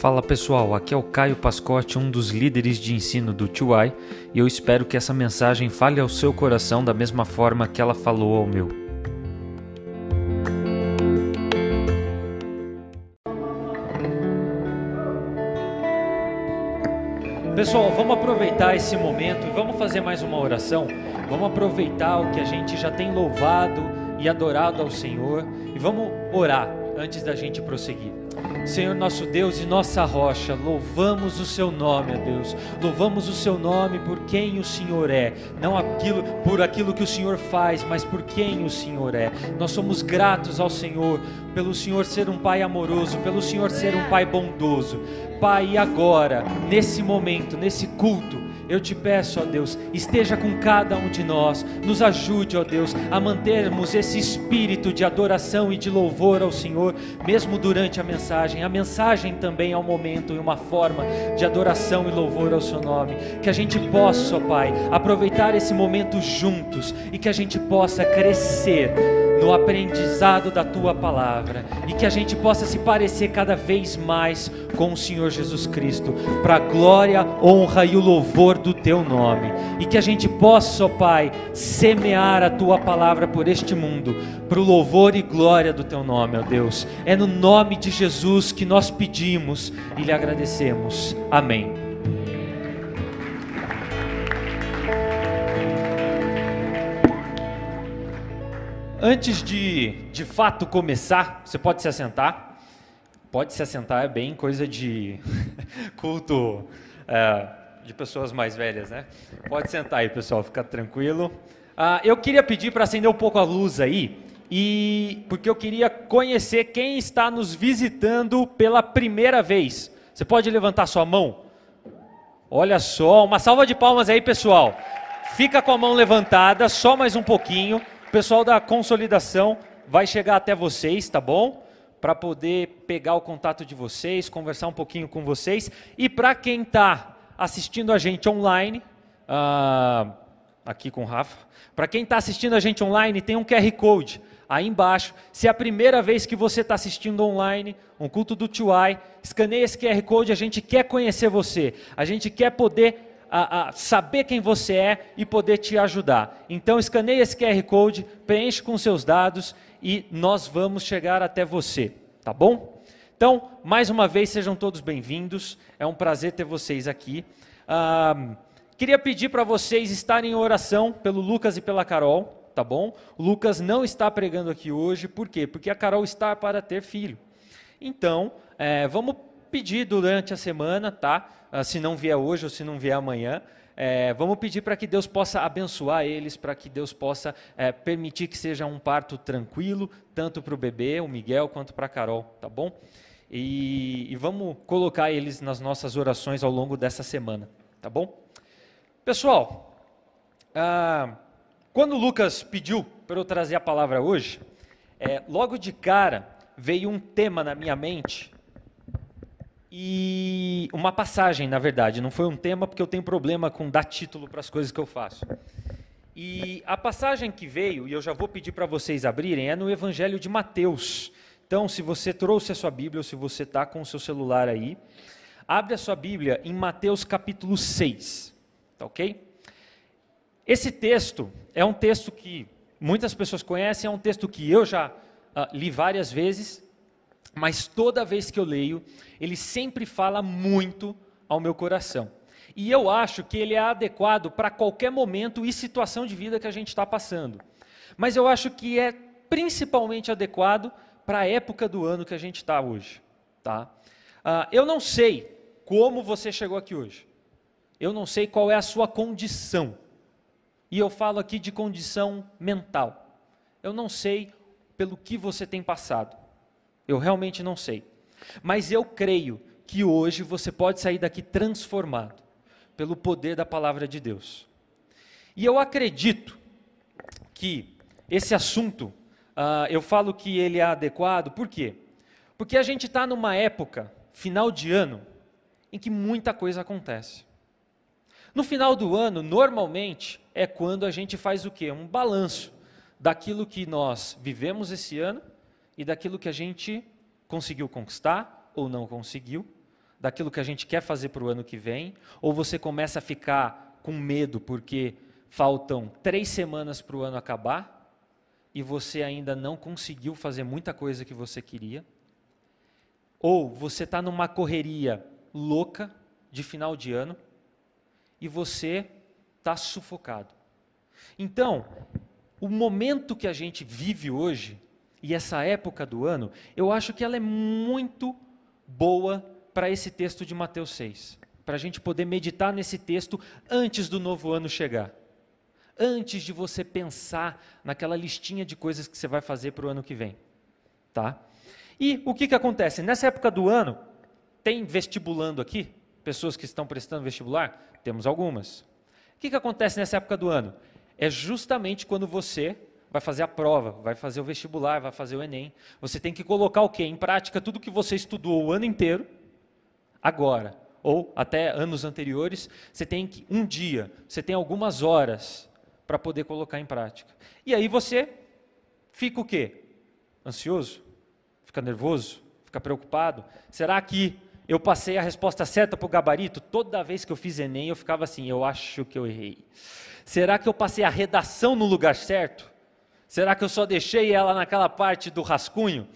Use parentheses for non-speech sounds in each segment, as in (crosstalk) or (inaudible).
Fala pessoal, aqui é o Caio Pascotti, um dos líderes de ensino do TUI, e eu espero que essa mensagem fale ao seu coração da mesma forma que ela falou ao meu. Pessoal, vamos aproveitar esse momento e vamos fazer mais uma oração. Vamos aproveitar o que a gente já tem louvado e adorado ao Senhor e vamos orar antes da gente prosseguir. Senhor nosso Deus e nossa rocha, louvamos o seu nome, ó Deus. Louvamos o seu nome por quem o Senhor é, não aquilo por aquilo que o Senhor faz, mas por quem o Senhor é. Nós somos gratos ao Senhor pelo Senhor ser um pai amoroso, pelo Senhor ser um pai bondoso. Pai, agora, nesse momento, nesse culto, eu te peço, ó Deus, esteja com cada um de nós, nos ajude, ó Deus, a mantermos esse espírito de adoração e de louvor ao Senhor, mesmo durante a mensagem. A mensagem também é um momento e uma forma de adoração e louvor ao Seu nome. Que a gente possa, ó Pai, aproveitar esse momento juntos e que a gente possa crescer no aprendizado da tua palavra e que a gente possa se parecer cada vez mais com o Senhor Jesus Cristo, para a glória, honra e o louvor do teu nome. E que a gente possa, ó Pai, semear a tua palavra por este mundo, para o louvor e glória do teu nome, ó Deus. É no nome de Jesus que nós pedimos e lhe agradecemos. Amém. Antes de de fato começar, você pode se assentar. Pode se assentar, é bem coisa de (laughs) culto é, de pessoas mais velhas, né? Pode sentar aí, pessoal, fica tranquilo. Ah, eu queria pedir para acender um pouco a luz aí, e porque eu queria conhecer quem está nos visitando pela primeira vez. Você pode levantar sua mão? Olha só, uma salva de palmas aí, pessoal. Fica com a mão levantada, só mais um pouquinho. O pessoal da consolidação vai chegar até vocês, tá bom? Para poder pegar o contato de vocês, conversar um pouquinho com vocês. E para quem está assistindo a gente online, uh, aqui com o Rafa, para quem está assistindo a gente online, tem um QR Code aí embaixo. Se é a primeira vez que você está assistindo online, um culto do TUI, escaneie esse QR Code, a gente quer conhecer você, a gente quer poder a, a, saber quem você é e poder te ajudar. Então, escaneie esse QR Code, preenche com seus dados e nós vamos chegar até você, tá bom? Então, mais uma vez, sejam todos bem-vindos. É um prazer ter vocês aqui. Ah, queria pedir para vocês estarem em oração pelo Lucas e pela Carol, tá bom? O Lucas não está pregando aqui hoje, por quê? Porque a Carol está para ter filho. Então, é, vamos pedir durante a semana, tá? Uh, se não vier hoje ou se não vier amanhã, é, vamos pedir para que Deus possa abençoar eles, para que Deus possa é, permitir que seja um parto tranquilo, tanto para o bebê, o Miguel, quanto para a Carol, tá bom? E, e, vamos colocar eles nas nossas orações ao longo dessa semana, tá bom? Pessoal, ah, quando o Lucas pediu para eu trazer a palavra hoje, é, logo de cara veio um tema na minha mente e uma passagem, na verdade, não foi um tema porque eu tenho problema com dar título para as coisas que eu faço. E a passagem que veio, e eu já vou pedir para vocês abrirem, é no Evangelho de Mateus. Então, se você trouxe a sua Bíblia ou se você está com o seu celular aí, abre a sua Bíblia em Mateus capítulo 6. Tá ok? Esse texto é um texto que muitas pessoas conhecem, é um texto que eu já uh, li várias vezes, mas toda vez que eu leio, ele sempre fala muito ao meu coração. E eu acho que ele é adequado para qualquer momento e situação de vida que a gente está passando. Mas eu acho que é principalmente adequado para a época do ano que a gente está hoje. Tá? Uh, eu não sei como você chegou aqui hoje. Eu não sei qual é a sua condição. E eu falo aqui de condição mental. Eu não sei pelo que você tem passado. Eu realmente não sei. Mas eu creio que hoje você pode sair daqui transformado pelo poder da palavra de Deus. E eu acredito que esse assunto, uh, eu falo que ele é adequado, por quê? Porque a gente está numa época, final de ano, em que muita coisa acontece. No final do ano, normalmente, é quando a gente faz o quê? Um balanço daquilo que nós vivemos esse ano e daquilo que a gente conseguiu conquistar ou não conseguiu, daquilo que a gente quer fazer para o ano que vem, ou você começa a ficar com medo porque faltam três semanas para o ano acabar e você ainda não conseguiu fazer muita coisa que você queria, ou você está numa correria louca de final de ano e você está sufocado. Então, o momento que a gente vive hoje e essa época do ano, eu acho que ela é muito boa para esse texto de Mateus 6, para a gente poder meditar nesse texto antes do novo ano chegar. Antes de você pensar naquela listinha de coisas que você vai fazer para o ano que vem. Tá? E o que, que acontece? Nessa época do ano, tem vestibulando aqui? Pessoas que estão prestando vestibular? Temos algumas. O que, que acontece nessa época do ano? É justamente quando você vai fazer a prova, vai fazer o vestibular, vai fazer o Enem. Você tem que colocar o quê? Em prática tudo que você estudou o ano inteiro, agora, ou até anos anteriores, você tem que, um dia, você tem algumas horas para poder colocar em prática. E aí você fica o quê? Ansioso? Fica nervoso? Fica preocupado? Será que eu passei a resposta certa para o gabarito? Toda vez que eu fiz Enem, eu ficava assim, eu acho que eu errei. Será que eu passei a redação no lugar certo? Será que eu só deixei ela naquela parte do rascunho?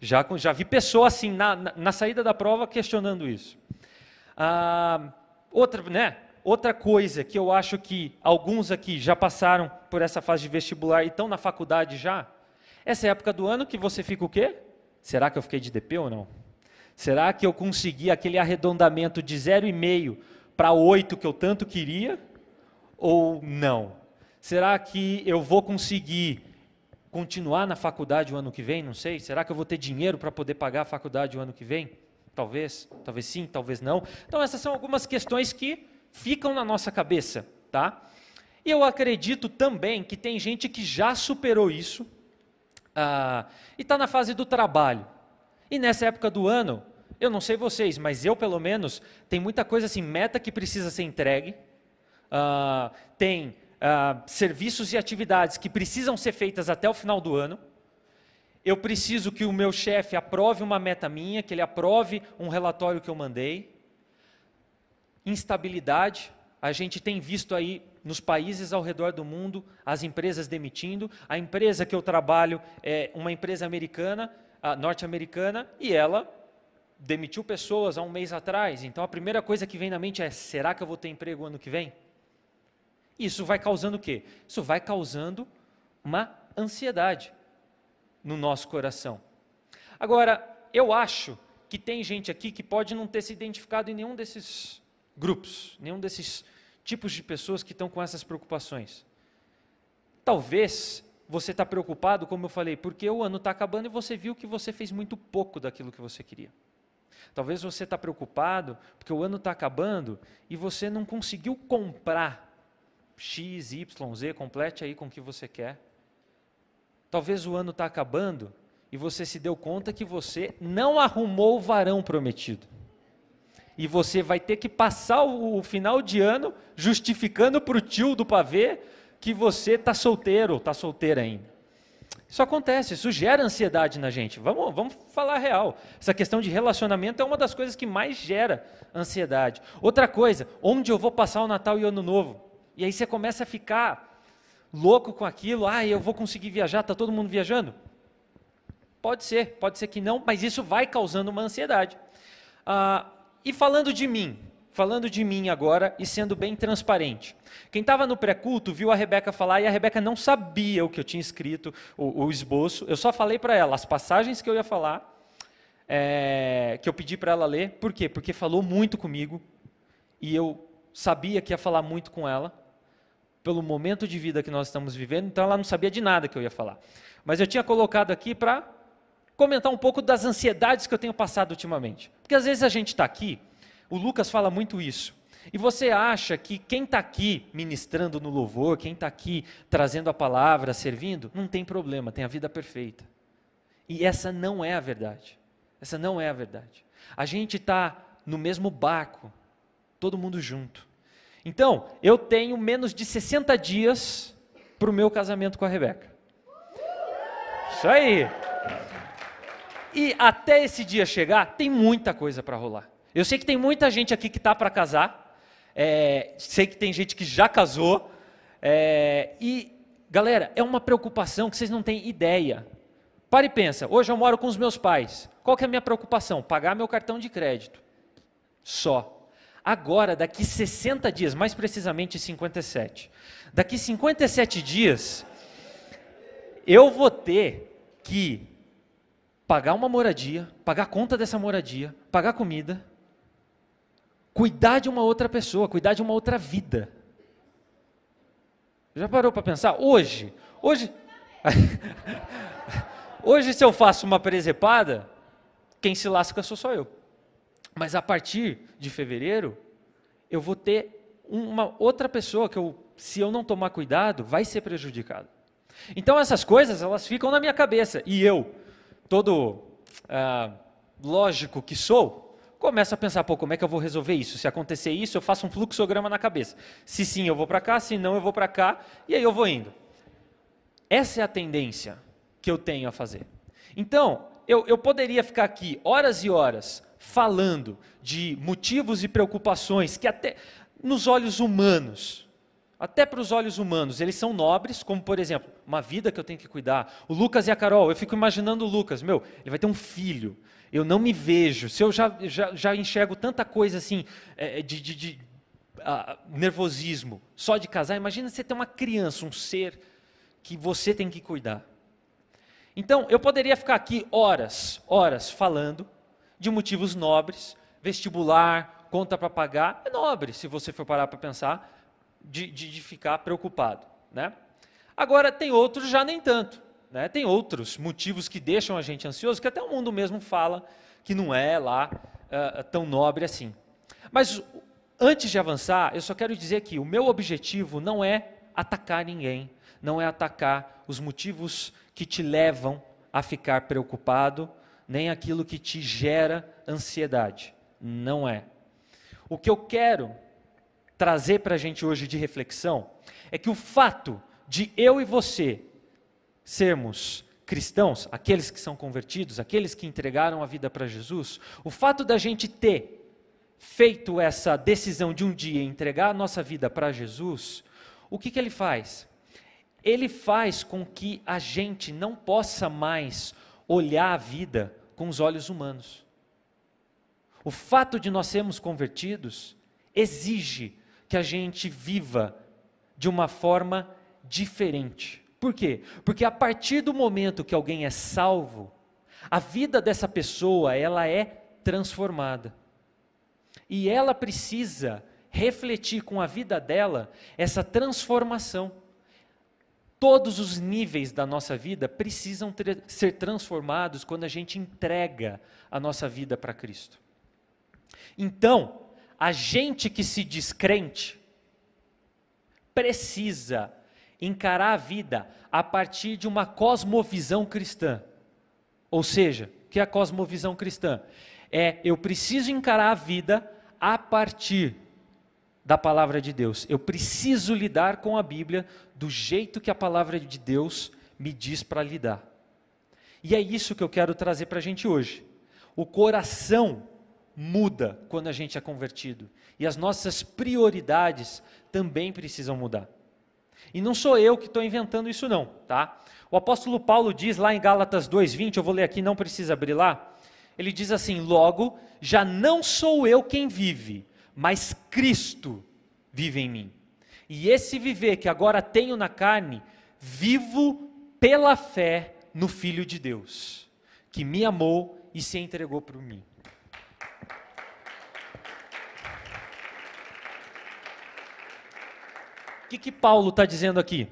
Já, já vi pessoa assim, na, na, saída da prova, questionando isso. Ah, outra, né? outra coisa que eu acho que alguns aqui já passaram por essa fase de vestibular e estão na faculdade já, essa é época do ano que você fica o quê? Será que eu fiquei de DP ou não? Será que eu consegui aquele arredondamento de 0,5 para 8 que eu tanto queria? Ou não? Será que eu vou conseguir continuar na faculdade o ano que vem? Não sei. Será que eu vou ter dinheiro para poder pagar a faculdade o ano que vem? Talvez, talvez sim, talvez não. Então essas são algumas questões que ficam na nossa cabeça, tá? E eu acredito também que tem gente que já superou isso ah, e está na fase do trabalho. E nessa época do ano, eu não sei vocês, mas eu pelo menos tem muita coisa assim, meta que precisa ser entregue, ah, tem uh, serviços e atividades que precisam ser feitas até o final do ano. Eu preciso que o meu chefe aprove uma meta minha, que ele aprove um relatório que eu mandei. Instabilidade, a gente tem visto aí nos países ao redor do mundo as empresas demitindo. A empresa que eu trabalho é uma empresa americana, norte-americana, e ela demitiu pessoas há um mês atrás. Então a primeira coisa que vem na mente é: será que eu vou ter emprego ano que vem? Isso vai causando o quê? Isso vai causando uma ansiedade no nosso coração. Agora, eu acho que tem gente aqui que pode não ter se identificado em nenhum desses grupos, nenhum desses tipos de pessoas que estão com essas preocupações. Talvez você está preocupado, como eu falei, porque o ano está acabando e você viu que você fez muito pouco daquilo que você queria. Talvez você está preocupado porque o ano está acabando e você não conseguiu comprar X, Y, Z, complete aí com o que você quer. Talvez o ano está acabando e você se deu conta que você não arrumou o varão prometido. E você vai ter que passar o, final de ano justificando para o tio do pavê que você está solteiro está solteira ainda. Isso acontece, isso gera ansiedade na gente. Vamos, vamos falar real. Essa questão de relacionamento é uma das coisas que mais gera ansiedade. Outra coisa, onde eu vou passar o Natal e o Ano Novo? E aí você começa a ficar louco com aquilo. Ah, eu vou conseguir viajar, está todo mundo viajando? Pode ser, pode ser que não, mas isso vai causando uma ansiedade. Ah, e falando de mim, falando de mim agora e sendo bem transparente. Quem estava no pré-culto viu a Rebeca falar e a Rebeca não sabia o que eu tinha escrito, o, o esboço. Eu só falei para ela as passagens que eu ia falar, é, que eu pedi para ela ler. Por quê? Porque falou muito comigo e eu sabia que ia falar muito com ela pelo momento de vida que nós estamos vivendo, então ela não sabia de nada que eu ia falar. Mas eu tinha colocado aqui para comentar um pouco das ansiedades que eu tenho passado ultimamente. Porque às vezes a gente está aqui, o Lucas fala muito isso, e você acha que quem está aqui ministrando no louvor, quem está aqui trazendo a palavra, servindo, não tem problema, tem a vida perfeita. E essa não é a verdade. Essa não é a verdade. A gente está no mesmo barco, todo mundo junto. Então, eu tenho menos de 60 dias para o meu casamento com a Rebeca. Isso aí. E até esse dia chegar, tem muita coisa para rolar. Eu sei que tem muita gente aqui que está para casar, é, sei que tem gente que já casou, é, e, galera, é uma preocupação que vocês não têm ideia. Pare e pensa, hoje eu moro com os meus pais, qual que é a minha preocupação? Pagar meu cartão de crédito, só. Agora, daqui 60 dias, mais precisamente 57, daqui 57 dias, eu vou ter que pagar uma moradia, pagar a conta dessa moradia, pagar comida, cuidar de uma outra pessoa, cuidar de uma outra vida. Já parou para pensar? Hoje, hoje, (laughs) hoje se eu faço uma presepada, quem se lasca sou só eu. Mas a partir de fevereiro, eu vou ter uma outra pessoa que eu, se eu não tomar cuidado, vai ser prejudicado. Então essas coisas, elas ficam na minha cabeça. E eu, todo ah, lógico que sou, começo a pensar, pô, como é que eu vou resolver isso? Se acontecer isso, eu faço um fluxograma na cabeça. Se sim, eu vou para cá, se não, eu vou para cá, e aí eu vou indo. Essa é a tendência que eu tenho a fazer. Então, eu, eu poderia ficar aqui horas e horas falando de motivos e preocupações que até nos olhos humanos até para os olhos humanos, eles são nobres, como por exemplo, uma vida que eu tenho que cuidar. O Lucas e a Carol, eu fico imaginando o Lucas, meu, ele vai ter um filho. Eu não me vejo. Se eu já, já, já enxergo tanta coisa assim, é, de, de, de uh, nervosismo, só de casar, imagina você ter uma criança, um ser que você tem que cuidar. Então, eu poderia ficar aqui horas, horas falando de motivos nobres, vestibular, conta para pagar, é nobre, se você for parar para pensar de, de, de ficar preocupado. Né? Agora, tem outros já nem tanto. Né? Tem outros motivos que deixam a gente ansioso, que até o mundo mesmo fala que não é lá uh, tão nobre assim. Mas antes de avançar, eu só quero dizer que o meu objetivo não é atacar ninguém, não é atacar os motivos que te levam a ficar preocupado, nem aquilo que te gera ansiedade. Não é. O que eu quero trazer para a gente hoje de reflexão é que o fato de eu e você sermos cristãos, aqueles que são convertidos, aqueles que entregaram a vida para Jesus, o fato da gente ter feito essa decisão de um dia entregar a nossa vida para Jesus, o que, que ele faz? Ele faz com que a gente não possa mais olhar a vida com os olhos humanos. O fato de nós sermos convertidos exige que a gente viva de uma forma diferente. Por quê? Porque a partir do momento que alguém é salvo, a vida dessa pessoa, ela é transformada. E ela precisa refletir com a vida dela essa transformação. Todos os níveis da nossa vida precisam ter, ser transformados quando a gente entrega a nossa vida para Cristo. Então, a gente que se diz crente precisa encarar a vida a partir de uma cosmovisão cristã. Ou seja, o que é a cosmovisão cristã? É eu preciso encarar a vida a partir da palavra de Deus. Eu preciso lidar com a Bíblia do jeito que a palavra de Deus me diz para lidar. E é isso que eu quero trazer para a gente hoje. O coração muda quando a gente é convertido. E as nossas prioridades também precisam mudar. E não sou eu que estou inventando isso não, tá? O apóstolo Paulo diz lá em Gálatas 2:20, eu vou ler aqui, não precisa abrir lá. Ele diz assim: "Logo, já não sou eu quem vive, mas Cristo vive em mim. E esse viver que agora tenho na carne, vivo pela fé no Filho de Deus, que me amou e se entregou por mim." O que, que Paulo está dizendo aqui?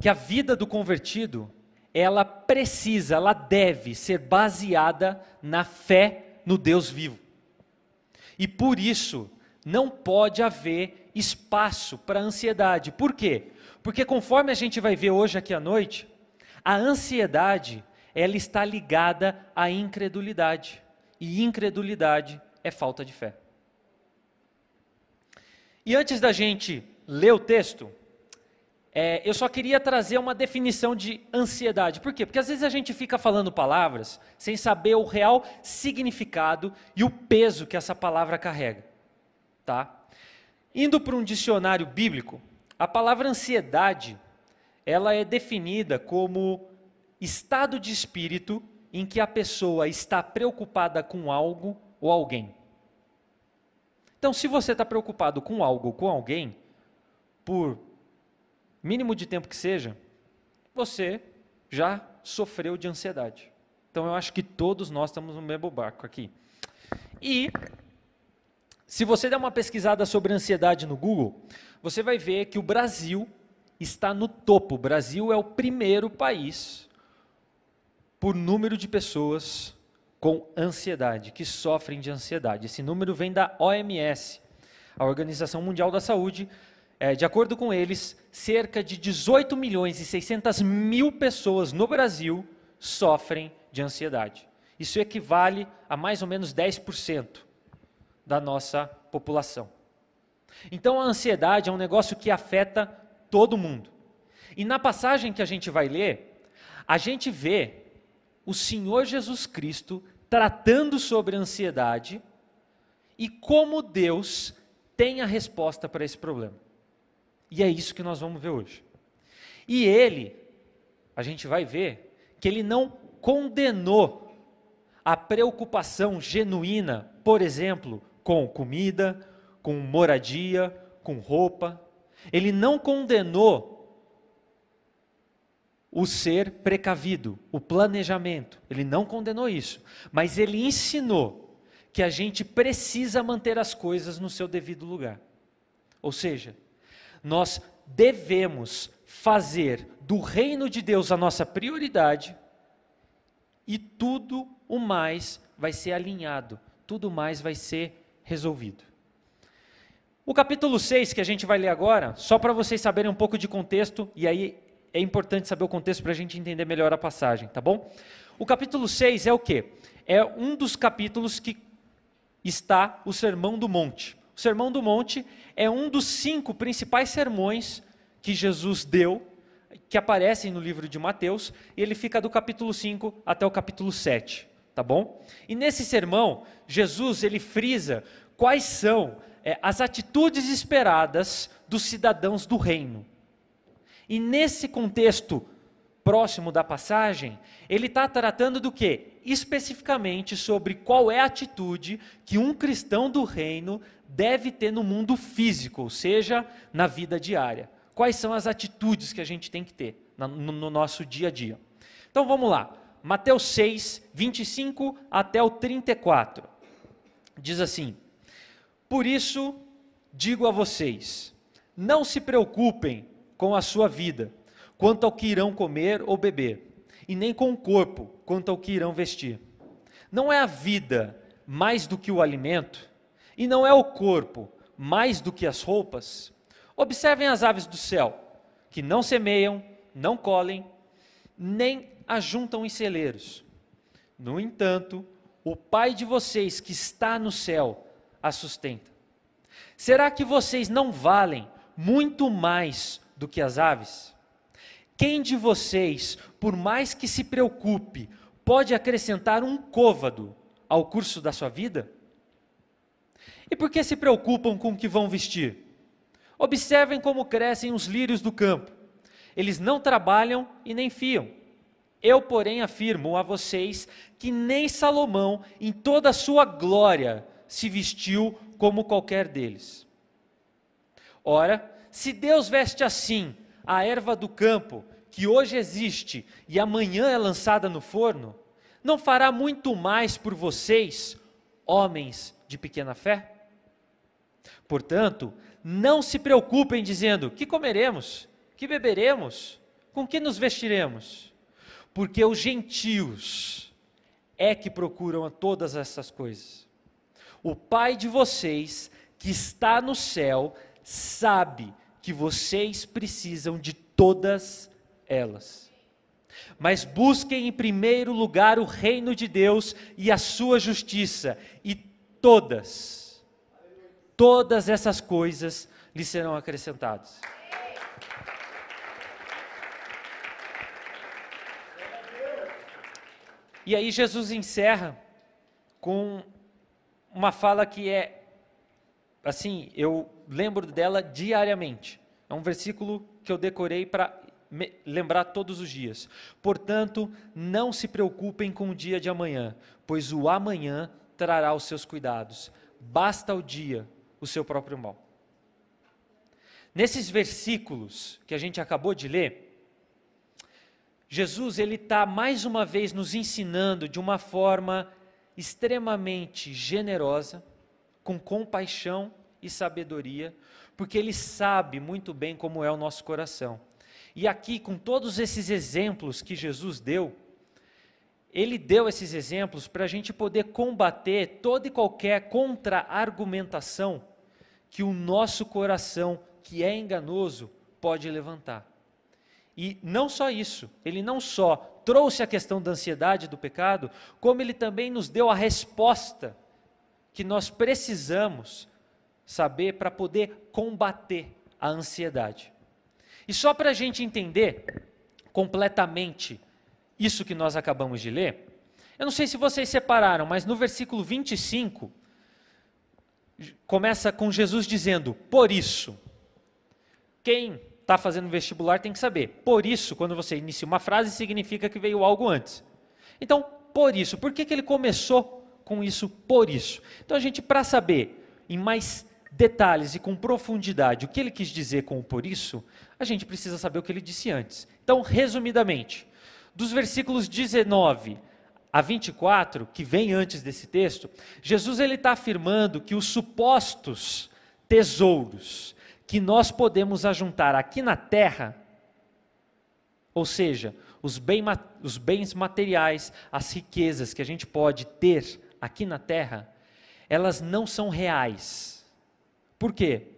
Que a vida do convertido, ela precisa, ela deve ser baseada na fé no Deus vivo. E por isso, não pode haver espaço para ansiedade. Por quê? Porque conforme a gente vai ver hoje aqui à noite, a ansiedade, ela está ligada à incredulidade. E incredulidade é falta de fé. E antes da gente ler o texto, é, eu só queria trazer uma definição de ansiedade. Por quê? Porque às vezes a gente fica falando palavras sem saber o real significado e o peso que essa palavra carrega. Tá? Indo para um dicionário bíblico, a palavra ansiedade, ela é definida como estado de espírito em que a pessoa está preocupada com algo ou alguém. Então, se você está preocupado com algo ou com alguém, por mínimo de tempo que seja, você já sofreu de ansiedade. Então eu acho que todos nós estamos no mesmo barco aqui. E se você der uma pesquisada sobre ansiedade no Google, você vai ver que o Brasil está no topo. O Brasil é o primeiro país por número de pessoas com ansiedade, que sofrem de ansiedade. Esse número vem da OMS, a Organização Mundial da Saúde, é, de acordo com eles, cerca de 18 milhões e 600 mil pessoas no Brasil sofrem de ansiedade. Isso equivale a mais ou menos 10% da nossa população. Então a ansiedade é um negócio que afeta todo mundo. E na passagem que a gente vai ler, a gente vê o Senhor Jesus Cristo tratando sobre a ansiedade e como Deus tem a resposta para esse problema. E é isso que nós vamos ver hoje. E ele, a gente vai ver que ele não condenou a preocupação genuína, por exemplo, com comida, com moradia, com roupa. Ele não condenou o ser precavido, o planejamento. Ele não condenou isso. Mas ele ensinou que a gente precisa manter as coisas no seu devido lugar. Ou seja, nós devemos fazer do reino de Deus a nossa prioridade e tudo o mais vai ser alinhado, tudo mais vai ser resolvido. O capítulo 6 que a gente vai ler agora, só para vocês saberem um pouco de contexto, e aí é importante saber o contexto para a gente entender melhor a passagem, tá bom? O capítulo 6 é o quê? É um dos capítulos que está o Sermão do Monte. O Sermão do Monte é um dos cinco principais sermões que Jesus deu, que aparecem no livro de Mateus, e ele fica do capítulo 5 até o capítulo 7, tá bom? E nesse sermão, Jesus ele frisa quais são é, as atitudes esperadas dos cidadãos do reino. E nesse contexto próximo da passagem, ele está tratando do que? Especificamente sobre qual é a atitude que um cristão do reino deve ter no mundo físico, ou seja, na vida diária. Quais são as atitudes que a gente tem que ter no, no nosso dia a dia? Então vamos lá. Mateus 6, 25 até o 34. Diz assim: Por isso digo a vocês, não se preocupem com a sua vida, quanto ao que irão comer ou beber, e nem com o corpo, quanto ao que irão vestir. Não é a vida mais do que o alimento? E não é o corpo mais do que as roupas? Observem as aves do céu, que não semeiam, não colhem, nem ajuntam em celeiros. No entanto, o Pai de vocês que está no céu as sustenta. Será que vocês não valem muito mais do que as aves? Quem de vocês, por mais que se preocupe, pode acrescentar um côvado ao curso da sua vida? E por que se preocupam com o que vão vestir? Observem como crescem os lírios do campo. Eles não trabalham e nem fiam. Eu, porém, afirmo a vocês que nem Salomão, em toda a sua glória, se vestiu como qualquer deles. Ora, se Deus veste assim a erva do campo, que hoje existe e amanhã é lançada no forno, não fará muito mais por vocês, homens de pequena fé? Portanto, não se preocupem dizendo: que comeremos, que beberemos, com que nos vestiremos? Porque os gentios é que procuram todas essas coisas. O Pai de vocês, que está no céu, sabe que vocês precisam de todas elas. Mas busquem em primeiro lugar o reino de Deus e a sua justiça, e todas, todas essas coisas lhe serão acrescentadas. E aí Jesus encerra com uma fala que é assim, eu lembro dela diariamente. É um versículo que eu decorei para lembrar todos os dias. Portanto, não se preocupem com o dia de amanhã, pois o amanhã trará os seus cuidados. Basta o dia o seu próprio mal. Nesses versículos que a gente acabou de ler, Jesus ele está mais uma vez nos ensinando de uma forma extremamente generosa, com compaixão e sabedoria, porque ele sabe muito bem como é o nosso coração. E aqui, com todos esses exemplos que Jesus deu, ele deu esses exemplos para a gente poder combater toda e qualquer contra-argumentação que o nosso coração, que é enganoso, pode levantar. E não só isso, ele não só trouxe a questão da ansiedade do pecado, como ele também nos deu a resposta que nós precisamos saber para poder combater a ansiedade. E só para a gente entender completamente isso que nós acabamos de ler, eu não sei se vocês separaram, mas no versículo 25, começa com Jesus dizendo: Por isso. Quem está fazendo vestibular tem que saber. Por isso, quando você inicia uma frase, significa que veio algo antes. Então, por isso. Por que, que ele começou com isso? Por isso. Então, a gente, para saber em mais detalhes e com profundidade o que ele quis dizer com o por isso, a gente precisa saber o que ele disse antes. Então, resumidamente, dos versículos 19 a 24, que vem antes desse texto, Jesus ele está afirmando que os supostos tesouros que nós podemos ajuntar aqui na terra, ou seja, os, bem, os bens materiais, as riquezas que a gente pode ter aqui na terra, elas não são reais por quê?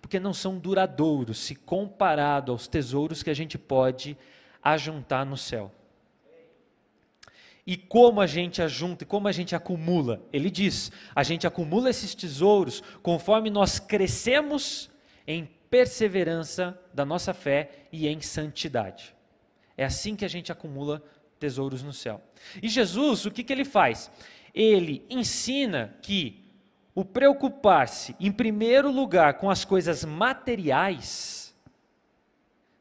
Porque não são duradouros se comparado aos tesouros que a gente pode ajuntar no céu. E como a gente ajunta e como a gente acumula? Ele diz: a gente acumula esses tesouros conforme nós crescemos em perseverança da nossa fé e em santidade. É assim que a gente acumula tesouros no céu. E Jesus, o que, que ele faz? Ele ensina que o preocupar-se, em primeiro lugar, com as coisas materiais,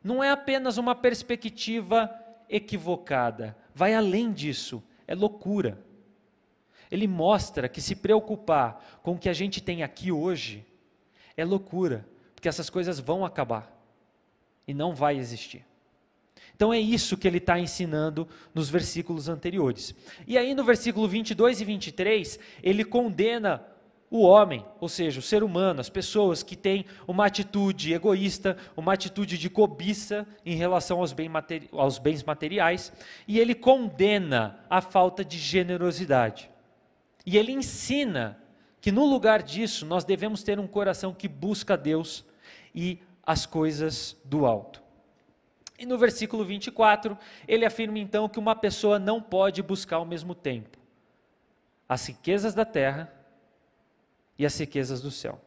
não é apenas uma perspectiva equivocada, vai além disso, é loucura. Ele mostra que se preocupar com o que a gente tem aqui hoje é loucura, porque essas coisas vão acabar e não vai existir. Então é isso que ele está ensinando nos versículos anteriores. E aí no versículo 22 e 23, ele condena o homem, ou seja, o ser humano, as pessoas que têm uma atitude egoísta, uma atitude de cobiça em relação aos, bem materi aos bens materiais, e ele condena a falta de generosidade. E ele ensina que no lugar disso nós devemos ter um coração que busca Deus e as coisas do alto. E no versículo 24, ele afirma então que uma pessoa não pode buscar ao mesmo tempo as riquezas da terra e as riquezas do céu.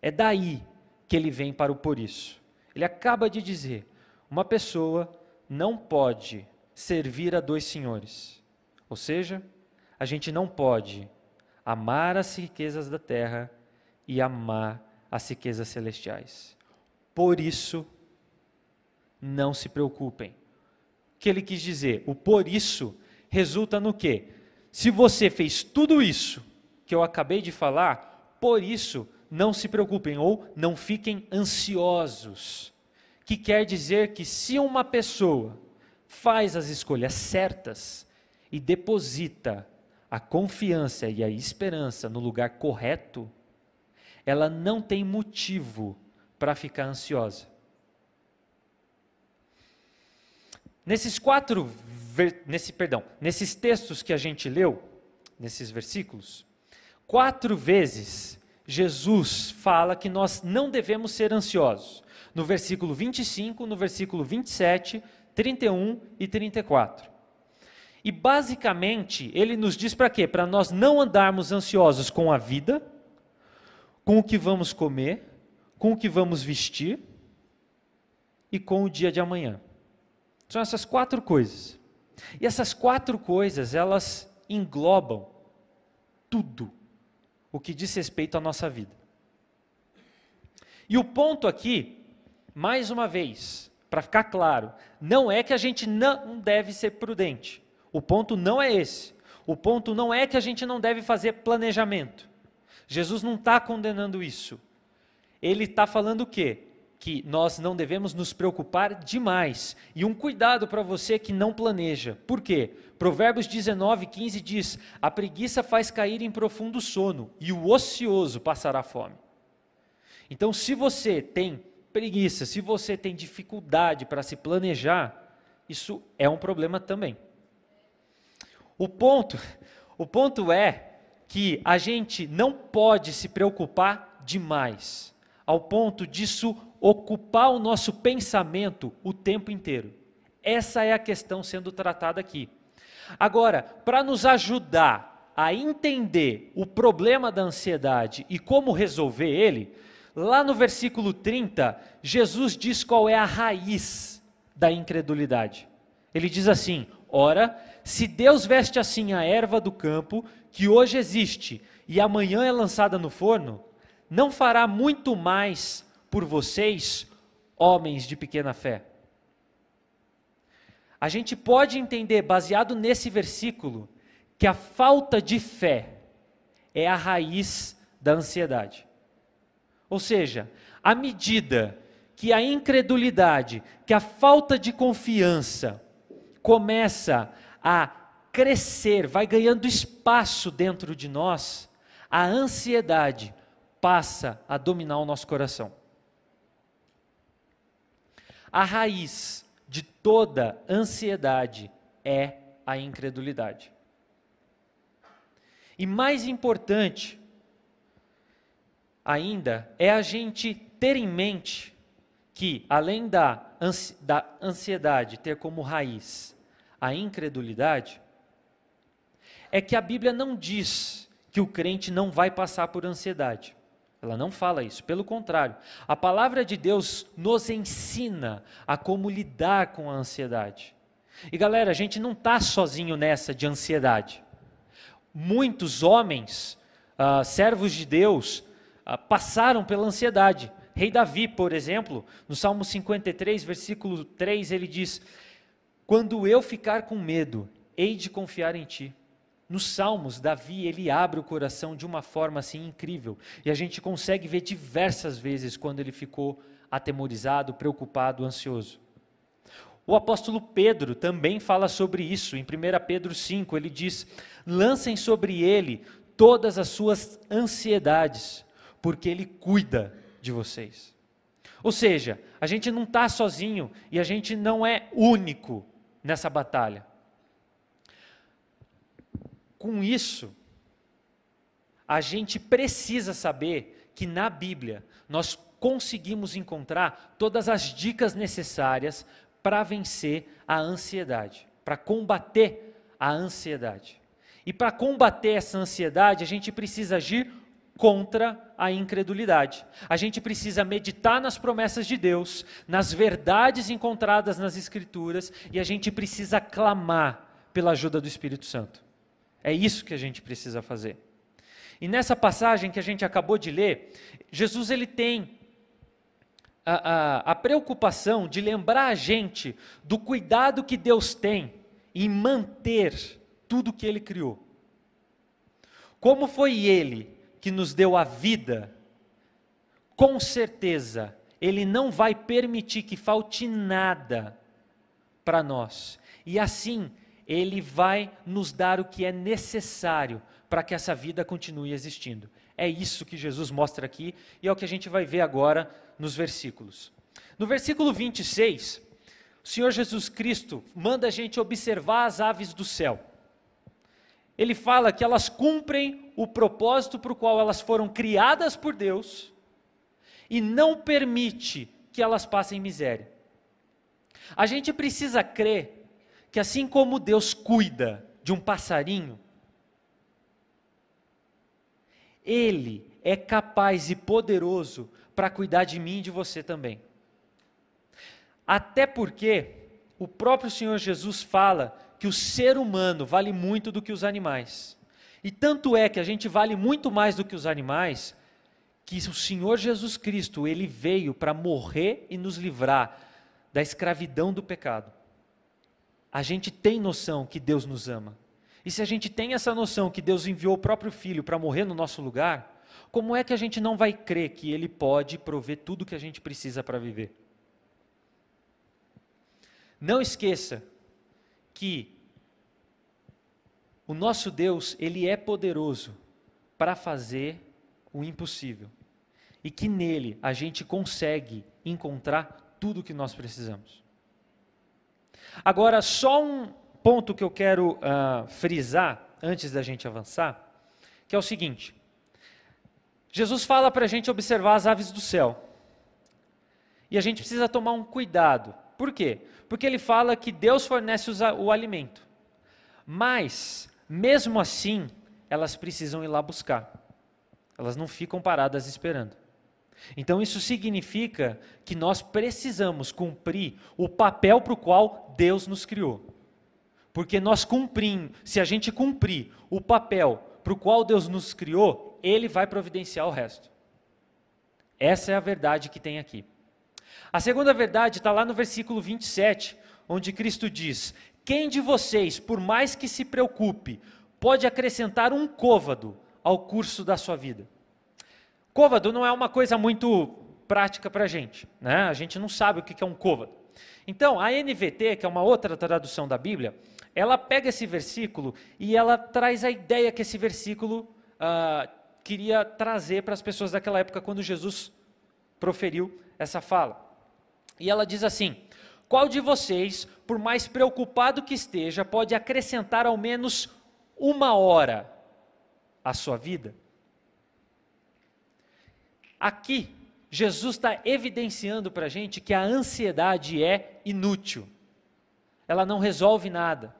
É daí que ele vem para o por isso. Ele acaba de dizer: uma pessoa não pode servir a dois senhores. Ou seja, a gente não pode amar as riquezas da terra e amar as riquezas celestiais. Por isso, não se preocupem. O que ele quis dizer? O por isso resulta no quê? Se você fez tudo isso que eu acabei de falar, por isso não se preocupem ou não fiquem ansiosos. Que quer dizer que se uma pessoa faz as escolhas certas e deposita a confiança e a esperança no lugar correto, ela não tem motivo para ficar ansiosa. Nesses quatro, nesse, perdão, nesses textos que a gente leu, nesses versículos, Quatro vezes Jesus fala que nós não devemos ser ansiosos. No versículo 25, no versículo 27, 31 e 34. E basicamente, ele nos diz para quê? Para nós não andarmos ansiosos com a vida, com o que vamos comer, com o que vamos vestir e com o dia de amanhã. São essas quatro coisas. E essas quatro coisas, elas englobam tudo o que diz respeito à nossa vida. E o ponto aqui, mais uma vez, para ficar claro, não é que a gente não deve ser prudente. O ponto não é esse. O ponto não é que a gente não deve fazer planejamento. Jesus não está condenando isso. Ele está falando o quê? Que nós não devemos nos preocupar demais. E um cuidado para você que não planeja. Por quê? Provérbios 19, 15 diz: A preguiça faz cair em profundo sono, e o ocioso passará fome. Então, se você tem preguiça, se você tem dificuldade para se planejar, isso é um problema também. O ponto, o ponto é que a gente não pode se preocupar demais, ao ponto disso ocupar o nosso pensamento o tempo inteiro. Essa é a questão sendo tratada aqui. Agora, para nos ajudar a entender o problema da ansiedade e como resolver ele, lá no versículo 30, Jesus diz qual é a raiz da incredulidade. Ele diz assim: Ora, se Deus veste assim a erva do campo, que hoje existe e amanhã é lançada no forno, não fará muito mais por vocês, homens de pequena fé? A gente pode entender, baseado nesse versículo, que a falta de fé é a raiz da ansiedade. Ou seja, à medida que a incredulidade, que a falta de confiança começa a crescer, vai ganhando espaço dentro de nós, a ansiedade passa a dominar o nosso coração. A raiz de toda ansiedade é a incredulidade. E mais importante ainda é a gente ter em mente que, além da, ansiedade ter como raiz a incredulidade, é que a Bíblia não diz que o crente não vai passar por ansiedade. Ela não fala isso, pelo contrário, a palavra de Deus nos ensina a como lidar com a ansiedade. E galera, a gente não está sozinho nessa de ansiedade. Muitos homens, uh, servos de Deus, uh, passaram pela ansiedade. Rei Davi, por exemplo, no Salmo 53, versículo 3, ele diz: quando eu ficar com medo, hei de confiar em ti. Nos Salmos, Davi, ele abre o coração de uma forma assim incrível. E a gente consegue ver diversas vezes quando ele ficou atemorizado, preocupado, ansioso. O apóstolo Pedro também fala sobre isso. Em 1 Pedro 5, ele diz: Lancem sobre ele todas as suas ansiedades, porque ele cuida de vocês. Ou seja, a gente não está sozinho e a gente não é único nessa batalha. Com isso, a gente precisa saber que na Bíblia nós conseguimos encontrar todas as dicas necessárias para vencer a ansiedade, para combater a ansiedade. E para combater essa ansiedade, a gente precisa agir contra a incredulidade. A gente precisa meditar nas promessas de Deus, nas verdades encontradas nas Escrituras, e a gente precisa clamar pela ajuda do Espírito Santo. É isso que a gente precisa fazer. E nessa passagem que a gente acabou de ler, Jesus ele tem a, a, a preocupação de lembrar a gente do cuidado que Deus tem em manter tudo que Ele criou. Como foi Ele que nos deu a vida, com certeza, Ele não vai permitir que falte nada para nós. E assim, Ele vai nos dar o que é necessário para que essa vida continue existindo. É isso que Jesus mostra aqui e é o que a gente vai ver agora nos versículos. No versículo 26, o Senhor Jesus Cristo manda a gente observar as aves do céu ele fala que elas cumprem o propósito para o qual elas foram criadas por Deus e não permite que elas passem miséria. A gente precisa crer que assim como Deus cuida de um passarinho, Ele é capaz e poderoso para cuidar de mim e de você também. Até porque o próprio Senhor Jesus fala que o ser humano vale muito do que os animais. E tanto é que a gente vale muito mais do que os animais, que o Senhor Jesus Cristo, ele veio para morrer e nos livrar da escravidão do pecado. A gente tem noção que Deus nos ama. E se a gente tem essa noção que Deus enviou o próprio filho para morrer no nosso lugar, como é que a gente não vai crer que ele pode prover tudo que a gente precisa para viver? Não esqueça que o nosso Deus, ele é poderoso para fazer o impossível. E que nele a gente consegue encontrar tudo o que nós precisamos. Agora, só um ponto que eu quero uh, frisar antes da gente avançar, que é o seguinte: Jesus fala para a gente observar as aves do céu. E a gente precisa tomar um cuidado. Por quê? Porque ele fala que Deus fornece o alimento. Mas, mesmo assim, elas precisam ir lá buscar. Elas não ficam paradas esperando. Então isso significa que nós precisamos cumprir o papel para o qual Deus nos criou. Porque nós cumprimos, se a gente cumprir o papel para o qual Deus nos criou, Ele vai providenciar o resto. Essa é a verdade que tem aqui. A segunda verdade está lá no versículo 27, onde Cristo diz: Quem de vocês, por mais que se preocupe, pode acrescentar um côvado ao curso da sua vida? Côvado não é uma coisa muito prática para a gente, né? a gente não sabe o que é um côvado. Então, a NVT, que é uma outra tradução da Bíblia, ela pega esse versículo e ela traz a ideia que esse versículo uh, queria trazer para as pessoas daquela época, quando Jesus proferiu essa fala. E ela diz assim: Qual de vocês, por mais preocupado que esteja, pode acrescentar ao menos uma hora à sua vida? Aqui, Jesus está evidenciando para a gente que a ansiedade é inútil, ela não resolve nada.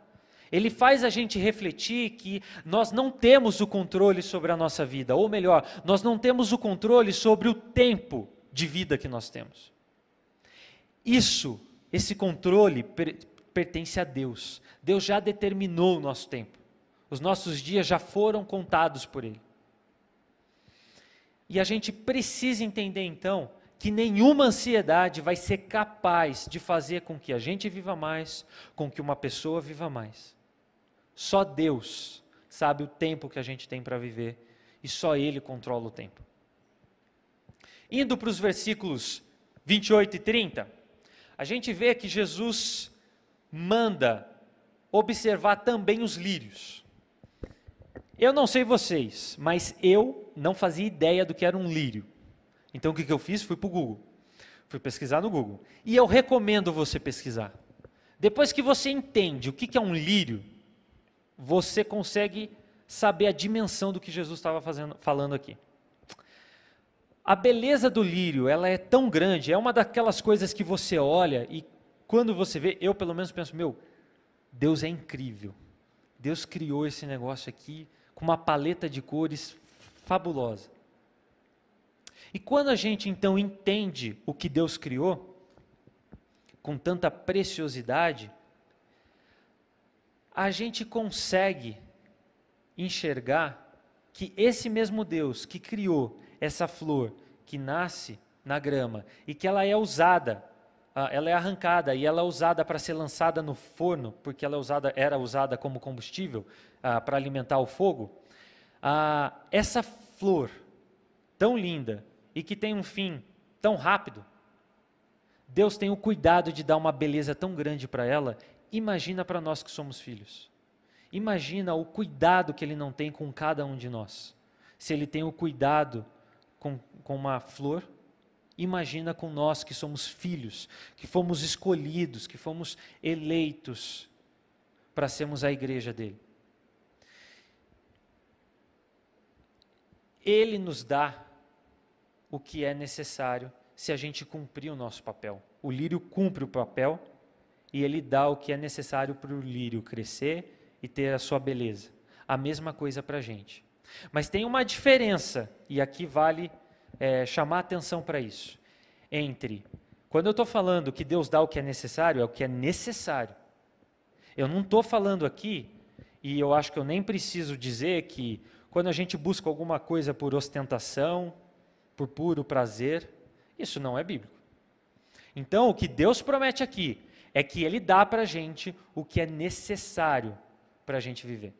Ele faz a gente refletir que nós não temos o controle sobre a nossa vida, ou melhor, nós não temos o controle sobre o tempo de vida que nós temos. Isso, esse controle per pertence a Deus. Deus já determinou o nosso tempo. Os nossos dias já foram contados por Ele. E a gente precisa entender então que nenhuma ansiedade vai ser capaz de fazer com que a gente viva mais, com que uma pessoa viva mais. Só Deus sabe o tempo que a gente tem para viver e só Ele controla o tempo. Indo para os versículos 28 e 30, a gente vê que Jesus manda observar também os lírios. Eu não sei vocês, mas eu não fazia ideia do que era um lírio. Então o que, que eu fiz? Fui para o Google. Fui pesquisar no Google. E eu recomendo você pesquisar. Depois que você entende o que, que é um lírio, você consegue saber a dimensão do que Jesus estava falando aqui. A beleza do lírio, ela é tão grande, é uma daquelas coisas que você olha e quando você vê, eu pelo menos penso, meu, Deus é incrível. Deus criou esse negócio aqui, com uma paleta de cores fabulosa. E quando a gente então entende o que Deus criou, com tanta preciosidade, a gente consegue enxergar que esse mesmo Deus que criou essa flor que nasce na grama e que ela é usada, ah, ela é arrancada e ela é usada para ser lançada no forno, porque ela é usada, era usada como combustível ah, para alimentar o fogo, ah, essa flor tão linda e que tem um fim tão rápido, Deus tem o cuidado de dar uma beleza tão grande para ela. Imagina para nós que somos filhos. Imagina o cuidado que Ele não tem com cada um de nós. Se Ele tem o cuidado com, com uma flor, imagina com nós que somos filhos, que fomos escolhidos, que fomos eleitos para sermos a igreja dele. Ele nos dá o que é necessário se a gente cumprir o nosso papel. O lírio cumpre o papel e ele dá o que é necessário para o lírio crescer e ter a sua beleza. A mesma coisa para a gente. Mas tem uma diferença, e aqui vale é, chamar atenção para isso, entre quando eu estou falando que Deus dá o que é necessário, é o que é necessário. Eu não estou falando aqui, e eu acho que eu nem preciso dizer que quando a gente busca alguma coisa por ostentação, por puro prazer, isso não é bíblico. Então, o que Deus promete aqui é que Ele dá para a gente o que é necessário para a gente viver.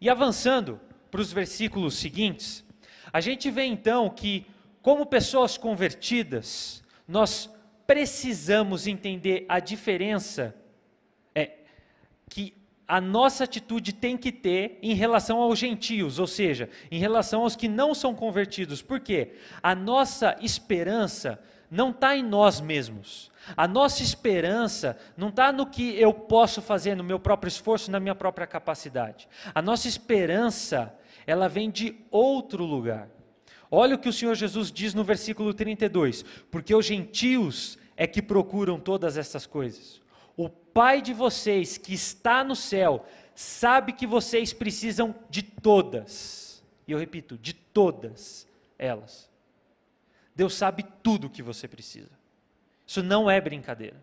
E avançando para os versículos seguintes, a gente vê então que, como pessoas convertidas, nós precisamos entender a diferença é, que a nossa atitude tem que ter em relação aos gentios, ou seja, em relação aos que não são convertidos. Por quê? A nossa esperança não está em nós mesmos. A nossa esperança não está no que eu posso fazer, no meu próprio esforço, na minha própria capacidade. A nossa esperança, ela vem de outro lugar. Olha o que o Senhor Jesus diz no versículo 32: Porque os gentios é que procuram todas essas coisas. O Pai de vocês que está no céu sabe que vocês precisam de todas. E eu repito, de todas elas. Deus sabe tudo o que você precisa. Isso não é brincadeira.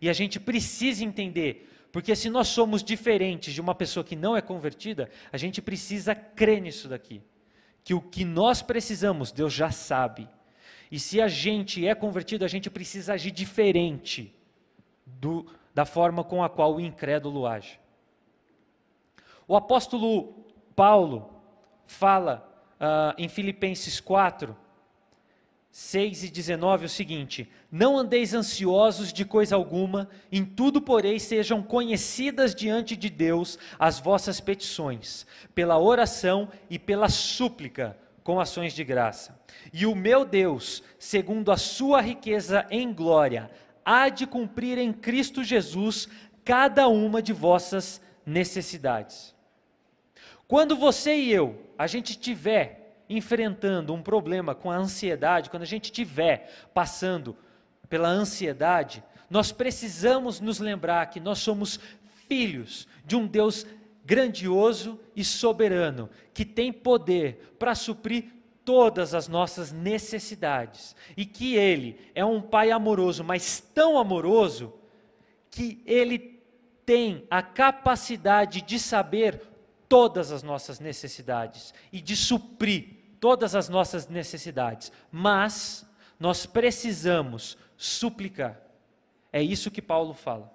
E a gente precisa entender, porque se nós somos diferentes de uma pessoa que não é convertida, a gente precisa crer nisso daqui. Que o que nós precisamos, Deus já sabe. E se a gente é convertido, a gente precisa agir diferente do, da forma com a qual o incrédulo age. O apóstolo Paulo fala uh, em Filipenses 4 6 e 19 é o seguinte: Não andeis ansiosos de coisa alguma, em tudo, porém, sejam conhecidas diante de Deus as vossas petições, pela oração e pela súplica, com ações de graça. E o meu Deus, segundo a sua riqueza em glória, há de cumprir em Cristo Jesus cada uma de vossas necessidades. Quando você e eu, a gente tiver enfrentando um problema com a ansiedade, quando a gente estiver passando pela ansiedade, nós precisamos nos lembrar que nós somos filhos de um Deus grandioso e soberano, que tem poder para suprir todas as nossas necessidades, e que Ele é um Pai amoroso, mas tão amoroso, que Ele tem a capacidade de saber todas as nossas necessidades e de suprir todas as nossas necessidades, mas nós precisamos suplicar. É isso que Paulo fala.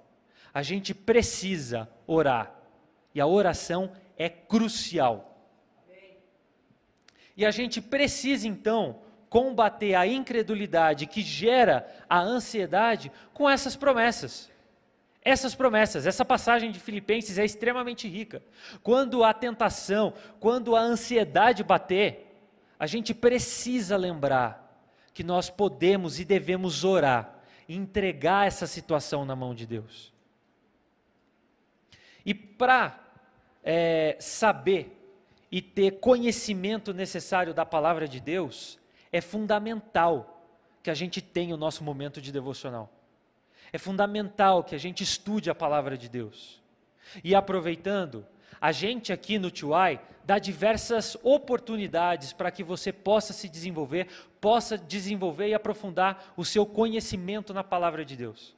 A gente precisa orar. E a oração é crucial. E a gente precisa então combater a incredulidade que gera a ansiedade com essas promessas essas promessas. Essa passagem de Filipenses é extremamente rica. Quando a tentação, quando a ansiedade bater, a gente precisa lembrar que nós podemos e devemos orar, entregar essa situação na mão de Deus. E para é, saber e ter conhecimento necessário da palavra de Deus, é fundamental que a gente tenha o nosso momento de devocional. É fundamental que a gente estude a palavra de Deus. E aproveitando, a gente aqui no Tuai dá diversas oportunidades para que você possa se desenvolver, possa desenvolver e aprofundar o seu conhecimento na palavra de Deus.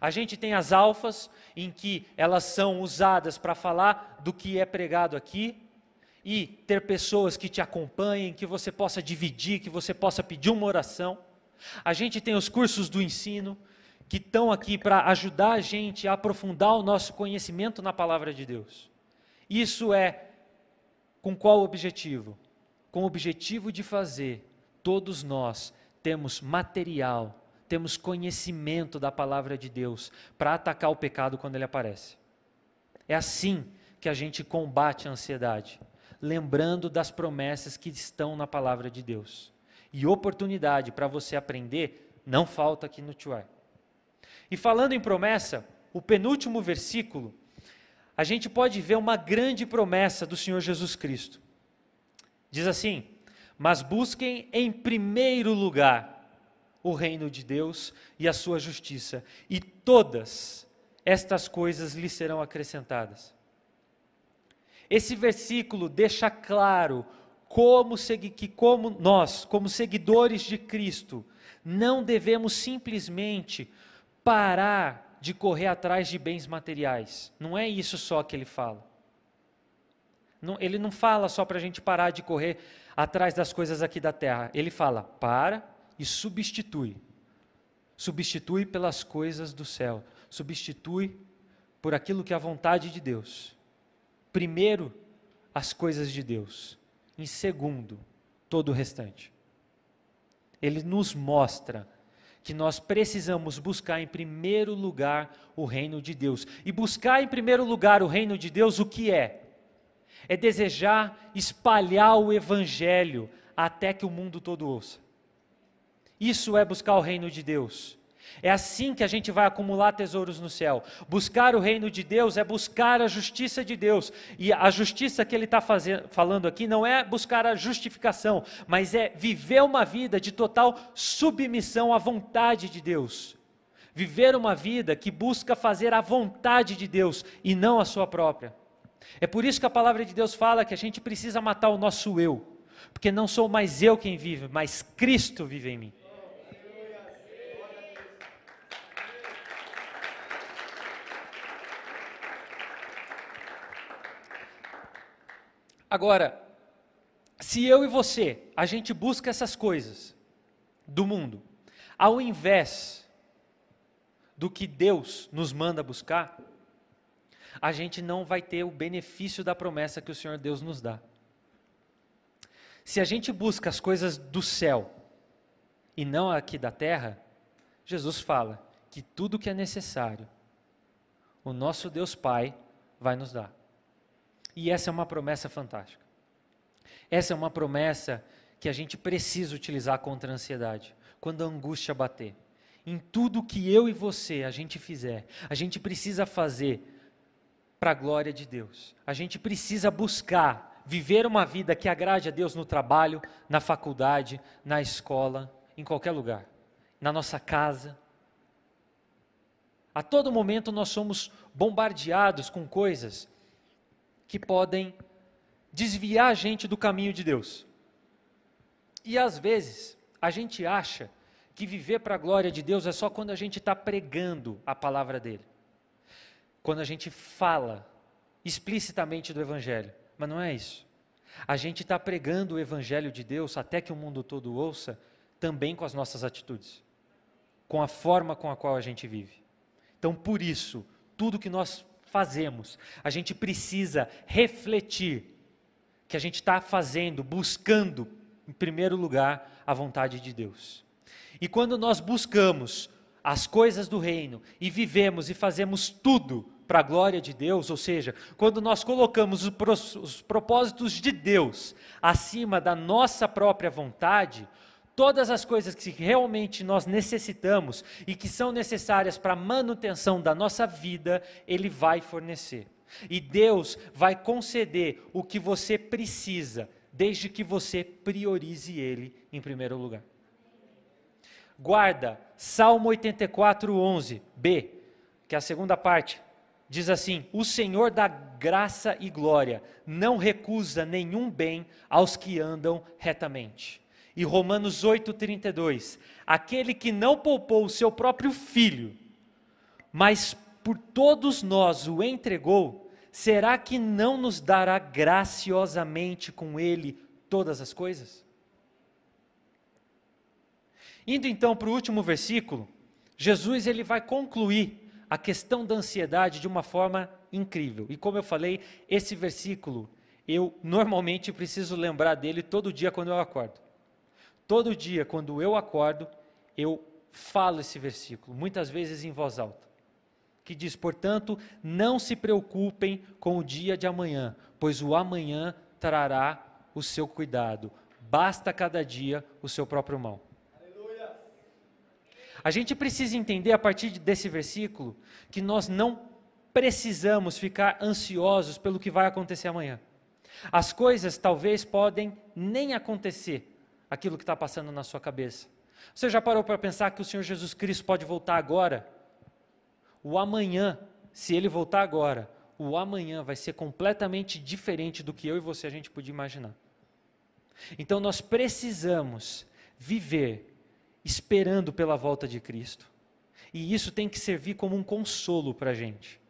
A gente tem as alfas, em que elas são usadas para falar do que é pregado aqui, e ter pessoas que te acompanhem, que você possa dividir, que você possa pedir uma oração. A gente tem os cursos do ensino, que estão aqui para ajudar a gente a aprofundar o nosso conhecimento na palavra de Deus. Isso é com qual objetivo? Com o objetivo de fazer todos nós temos material, temos conhecimento da palavra de Deus para atacar o pecado quando ele aparece. É assim que a gente combate a ansiedade, lembrando das promessas que estão na palavra de Deus. E oportunidade para você aprender não falta aqui no Tuai. E falando em promessa, o penúltimo versículo, a gente pode ver uma grande promessa do Senhor Jesus Cristo. Diz assim: Mas busquem em primeiro lugar o reino de Deus e a sua justiça, e todas estas coisas lhe serão acrescentadas. Esse versículo deixa claro como que como nós, como seguidores de Cristo, não devemos simplesmente parar de correr atrás de bens materiais. Não é isso só que ele fala. Não, ele não fala só para a gente parar de correr atrás das coisas aqui da terra. Ele fala, para e substitui. Substitui pelas coisas do céu. Substitui por aquilo que é a vontade de Deus. Primeiro, as coisas de Deus. Em segundo, todo o restante. Ele nos mostra que nós precisamos buscar em primeiro lugar o reino de Deus. E buscar em primeiro lugar o reino de Deus, o que é? É desejar espalhar o evangelho até que o mundo todo ouça. Isso é buscar o reino de Deus. É assim que a gente vai acumular tesouros no céu. Buscar o reino de Deus é buscar a justiça de Deus. E a justiça que ele está falando aqui não é buscar a justificação, mas é viver uma vida de total submissão à vontade de Deus. Viver uma vida que busca fazer a vontade de Deus e não a sua própria. É por isso que a palavra de Deus fala que a gente precisa matar o nosso eu, porque não sou mais eu quem vive, mas Cristo vive em mim. Agora, se eu e você, a gente busca essas coisas do mundo, ao invés do que Deus nos manda buscar, a gente não vai ter o benefício da promessa que o Senhor Deus nos dá. Se a gente busca as coisas do céu e não aqui da terra, Jesus fala que tudo que é necessário, o nosso Deus Pai vai nos dar. E essa é uma promessa fantástica. Essa é uma promessa que a gente precisa utilizar contra a ansiedade, quando a angústia bater. Em tudo que eu e você a gente fizer, a gente precisa fazer para a glória de Deus. A gente precisa buscar viver uma vida que agrade a Deus no trabalho, na faculdade, na escola, em qualquer lugar, na nossa casa. A todo momento nós somos bombardeados com coisas que podem desviar a gente do caminho de Deus. E às vezes, a gente acha que viver para a glória de Deus é só quando a gente está pregando a palavra dele. Quando a gente fala explicitamente do Evangelho. Mas não é isso. A gente está pregando o Evangelho de Deus até que o mundo todo ouça, também com as nossas atitudes, com a forma com a qual a gente vive. Então, por isso, tudo que nós fazemos. A gente precisa refletir que a gente está fazendo, buscando, em primeiro lugar, a vontade de Deus. E quando nós buscamos as coisas do reino e vivemos e fazemos tudo para a glória de Deus, ou seja, quando nós colocamos os propósitos de Deus acima da nossa própria vontade, todas as coisas que realmente nós necessitamos e que são necessárias para a manutenção da nossa vida, Ele vai fornecer. E Deus vai conceder o que você precisa, desde que você priorize Ele em primeiro lugar. Guarda Salmo 84, 11, B, que é a segunda parte. Diz assim: O Senhor dá graça e glória, não recusa nenhum bem aos que andam retamente. E Romanos 8,32: Aquele que não poupou o seu próprio filho, mas por todos nós o entregou, será que não nos dará graciosamente com ele todas as coisas? Indo então para o último versículo, Jesus ele vai concluir a questão da ansiedade de uma forma incrível. E como eu falei, esse versículo eu normalmente preciso lembrar dele todo dia quando eu acordo. Todo dia, quando eu acordo, eu falo esse versículo, muitas vezes em voz alta, que diz: Portanto, não se preocupem com o dia de amanhã, pois o amanhã trará o seu cuidado. Basta cada dia o seu próprio mal. Aleluia. A gente precisa entender a partir desse versículo que nós não precisamos ficar ansiosos pelo que vai acontecer amanhã. As coisas talvez podem nem acontecer, aquilo que está passando na sua cabeça. Você já parou para pensar que o Senhor Jesus Cristo pode voltar agora? O amanhã, se ele voltar agora, o amanhã vai ser completamente diferente do que eu e você a gente podia imaginar. Então nós precisamos viver esperando pela volta de Cristo, E isso tem que servir como um consolo para a gente.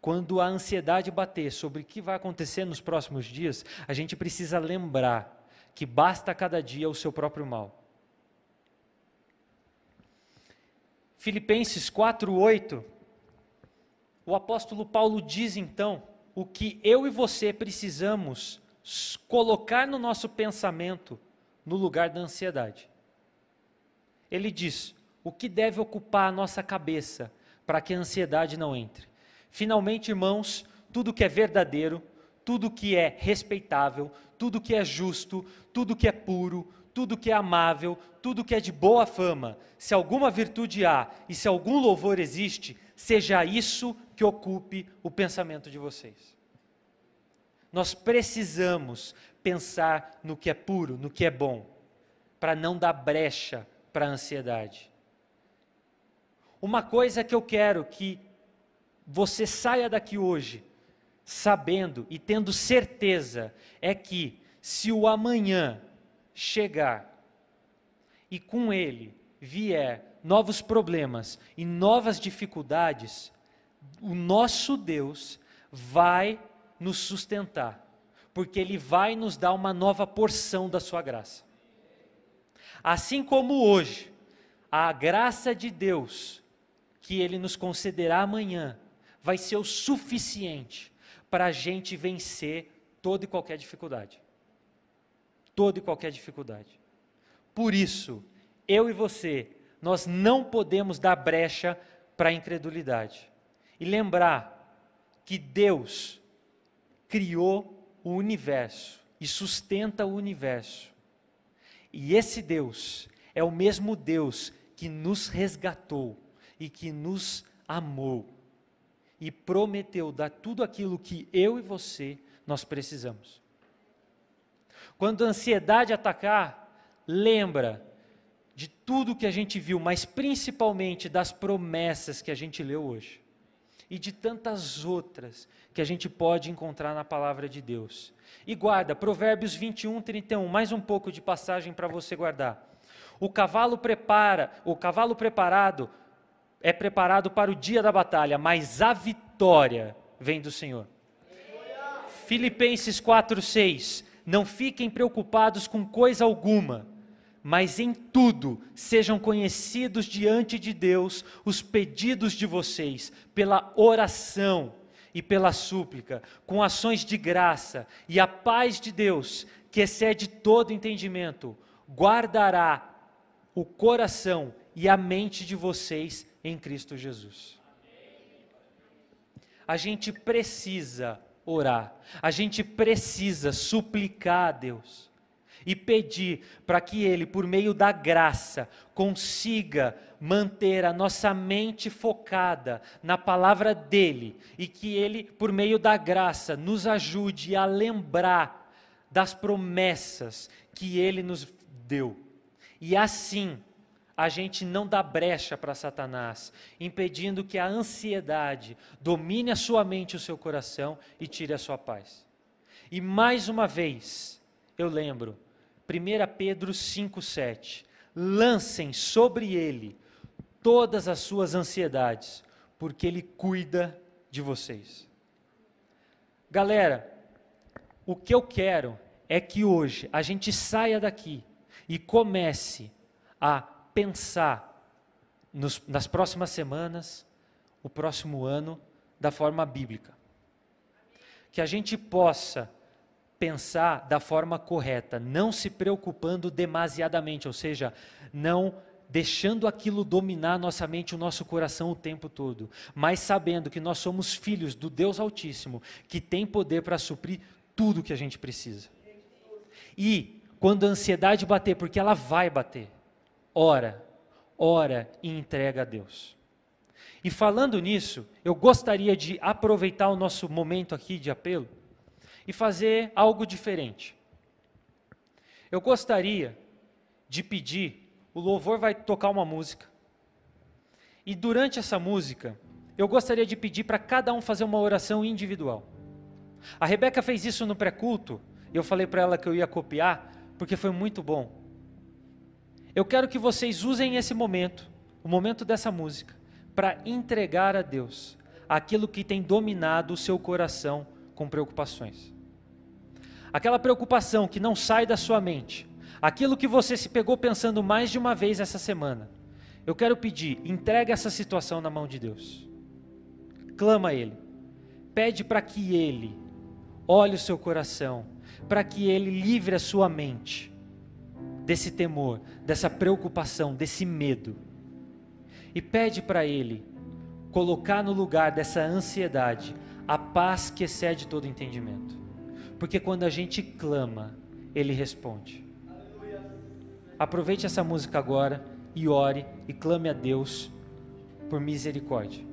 Quando a ansiedade bater sobre o que vai acontecer nos próximos dias, a gente precisa lembrar que basta cada dia o seu próprio mal. Filipenses 4:8 O apóstolo Paulo diz então o que eu e você precisamos colocar no nosso pensamento no lugar da ansiedade. Ele diz: o que deve ocupar a nossa cabeça para que a ansiedade não entre? Finalmente, irmãos, tudo que é verdadeiro, tudo que é respeitável, tudo que é justo, tudo que é puro, tudo que é amável, tudo que é de boa fama, se alguma virtude há e se algum louvor existe, seja isso que ocupe o pensamento de vocês. Nós precisamos pensar no que é puro, no que é bom, para não dar brecha para a ansiedade. Uma coisa que eu quero que você saia daqui hoje sabendo e tendo certeza é que se o amanhã chegar e com ele vier novos problemas e novas dificuldades, o nosso Deus vai nos sustentar, porque ele vai nos dar uma nova porção da sua graça. Assim como hoje, a graça de Deus que ele nos concederá amanhã vai ser o suficiente para a gente vencer toda e qualquer dificuldade toda e qualquer dificuldade. Por isso, eu e você, nós não podemos dar brecha para a incredulidade. E lembrar que Deus criou o universo e sustenta o universo. E esse Deus é o mesmo Deus que nos resgatou e que nos amou e prometeu dar tudo aquilo que eu e você nós precisamos. Quando a ansiedade atacar, lembra de tudo que a gente viu, mas principalmente das promessas que a gente leu hoje. E de tantas outras que a gente pode encontrar na palavra de Deus. E guarda, Provérbios 21, 31, mais um pouco de passagem para você guardar. O cavalo prepara, o cavalo preparado é preparado para o dia da batalha, mas a vitória vem do Senhor. Filipenses 4, 6. Não fiquem preocupados com coisa alguma, mas em tudo sejam conhecidos diante de Deus os pedidos de vocês, pela oração e pela súplica, com ações de graça, e a paz de Deus, que excede todo entendimento, guardará o coração e a mente de vocês em Cristo Jesus. A gente precisa orar. A gente precisa suplicar a Deus e pedir para que Ele, por meio da graça, consiga manter a nossa mente focada na palavra dEle e que Ele, por meio da graça, nos ajude a lembrar das promessas que Ele nos deu. E assim, a gente não dá brecha para Satanás, impedindo que a ansiedade domine a sua mente e o seu coração e tire a sua paz. E mais uma vez, eu lembro, 1 Pedro 5,7: lancem sobre ele todas as suas ansiedades, porque ele cuida de vocês. Galera, o que eu quero é que hoje a gente saia daqui e comece a pensar nos, nas próximas semanas, o próximo ano, da forma bíblica. Que a gente possa pensar da forma correta, não se preocupando demasiadamente, ou seja, não deixando aquilo dominar nossa mente, o nosso coração o tempo todo, mas sabendo que nós somos filhos do Deus Altíssimo, que tem poder para suprir tudo que a gente precisa. E quando a ansiedade bater, porque ela vai bater, ora, ora e entrega a Deus. E falando nisso, eu gostaria de aproveitar o nosso momento aqui de apelo e fazer algo diferente. Eu gostaria de pedir, o louvor vai tocar uma música, e durante essa música, eu gostaria de pedir para cada um fazer uma oração individual. A Rebeca fez isso no pré-culto, e eu falei para ela que eu ia copiar, porque foi muito bom. Eu quero que vocês usem esse momento, o momento dessa música, para entregar a Deus aquilo que tem dominado o seu coração com preocupações. Aquela preocupação que não sai da sua mente, aquilo que você se pegou pensando mais de uma vez essa semana. Eu quero pedir, entregue essa situação na mão de Deus. Clama a Ele. Pede para que Ele olhe o seu coração, para que Ele livre a sua mente desse temor, dessa preocupação, desse medo. E pede para Ele colocar no lugar dessa ansiedade a paz que excede todo entendimento. Porque quando a gente clama, Ele responde. Aproveite essa música agora e ore e clame a Deus por misericórdia.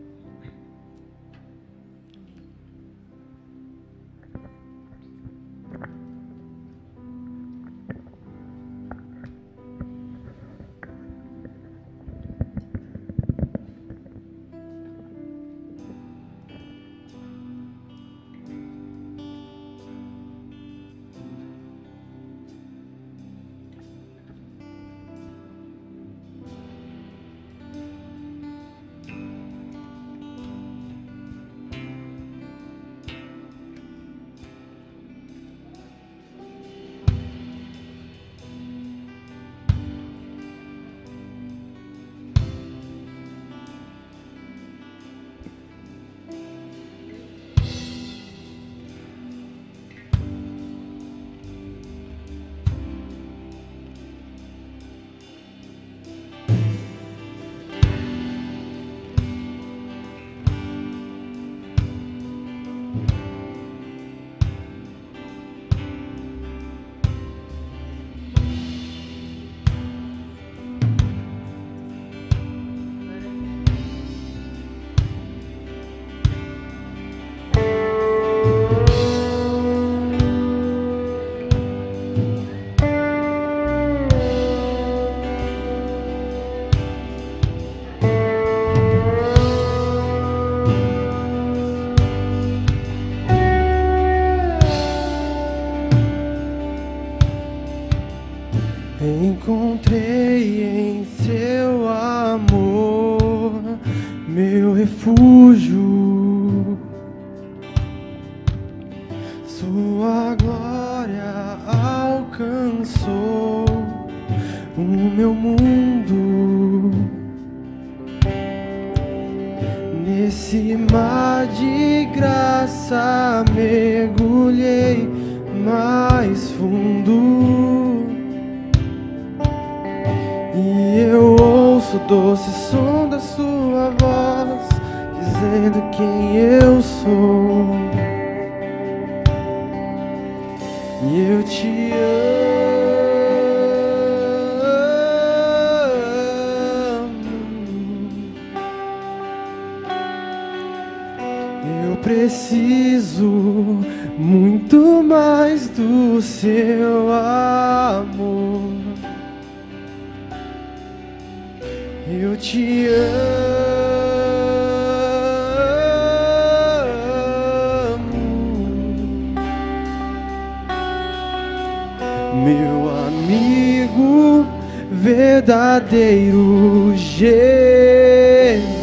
encontrei. verdadeiro Jesus.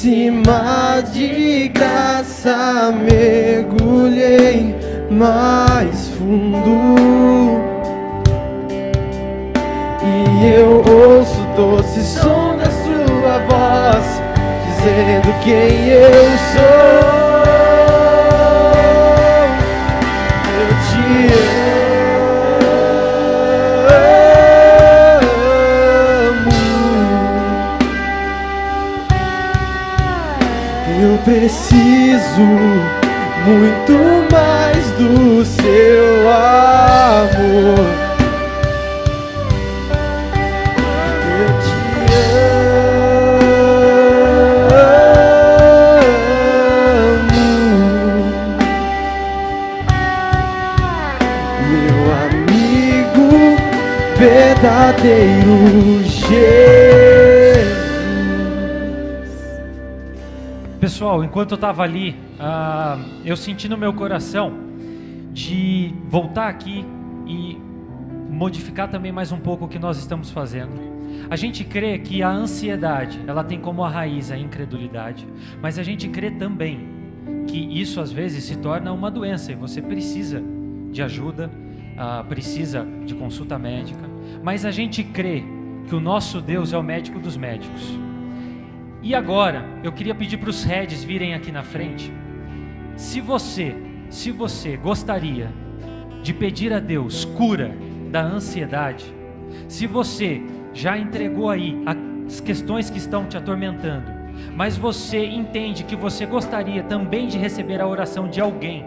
cima de graça mergulhei mais fundo e eu ouço doce som da sua voz dizendo quem eu sou. Muito mais do seu amor. Te amo, meu amigo verdadeiro. Pessoal, enquanto eu estava ali, ah, eu senti no meu coração de voltar aqui e modificar também mais um pouco o que nós estamos fazendo. A gente crê que a ansiedade, ela tem como a raiz a incredulidade, mas a gente crê também que isso às vezes se torna uma doença e você precisa de ajuda, ah, precisa de consulta médica, mas a gente crê que o nosso Deus é o médico dos médicos. E agora, eu queria pedir para os heads virem aqui na frente. Se você, se você gostaria de pedir a Deus cura da ansiedade, se você já entregou aí as questões que estão te atormentando, mas você entende que você gostaria também de receber a oração de alguém,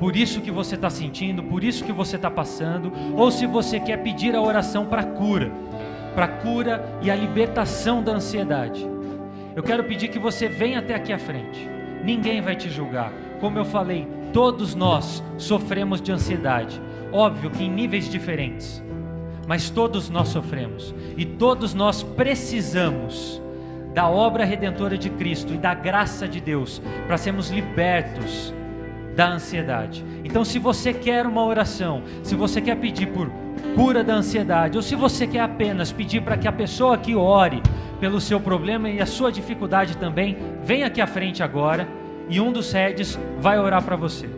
por isso que você está sentindo, por isso que você está passando, ou se você quer pedir a oração para cura, para cura e a libertação da ansiedade. Eu quero pedir que você venha até aqui à frente. Ninguém vai te julgar. Como eu falei, todos nós sofremos de ansiedade. Óbvio que em níveis diferentes. Mas todos nós sofremos. E todos nós precisamos da obra redentora de Cristo e da graça de Deus para sermos libertos da ansiedade. Então, se você quer uma oração, se você quer pedir por cura da ansiedade, ou se você quer apenas pedir para que a pessoa que ore pelo seu problema e a sua dificuldade também, vem aqui à frente agora e um dos heads vai orar para você.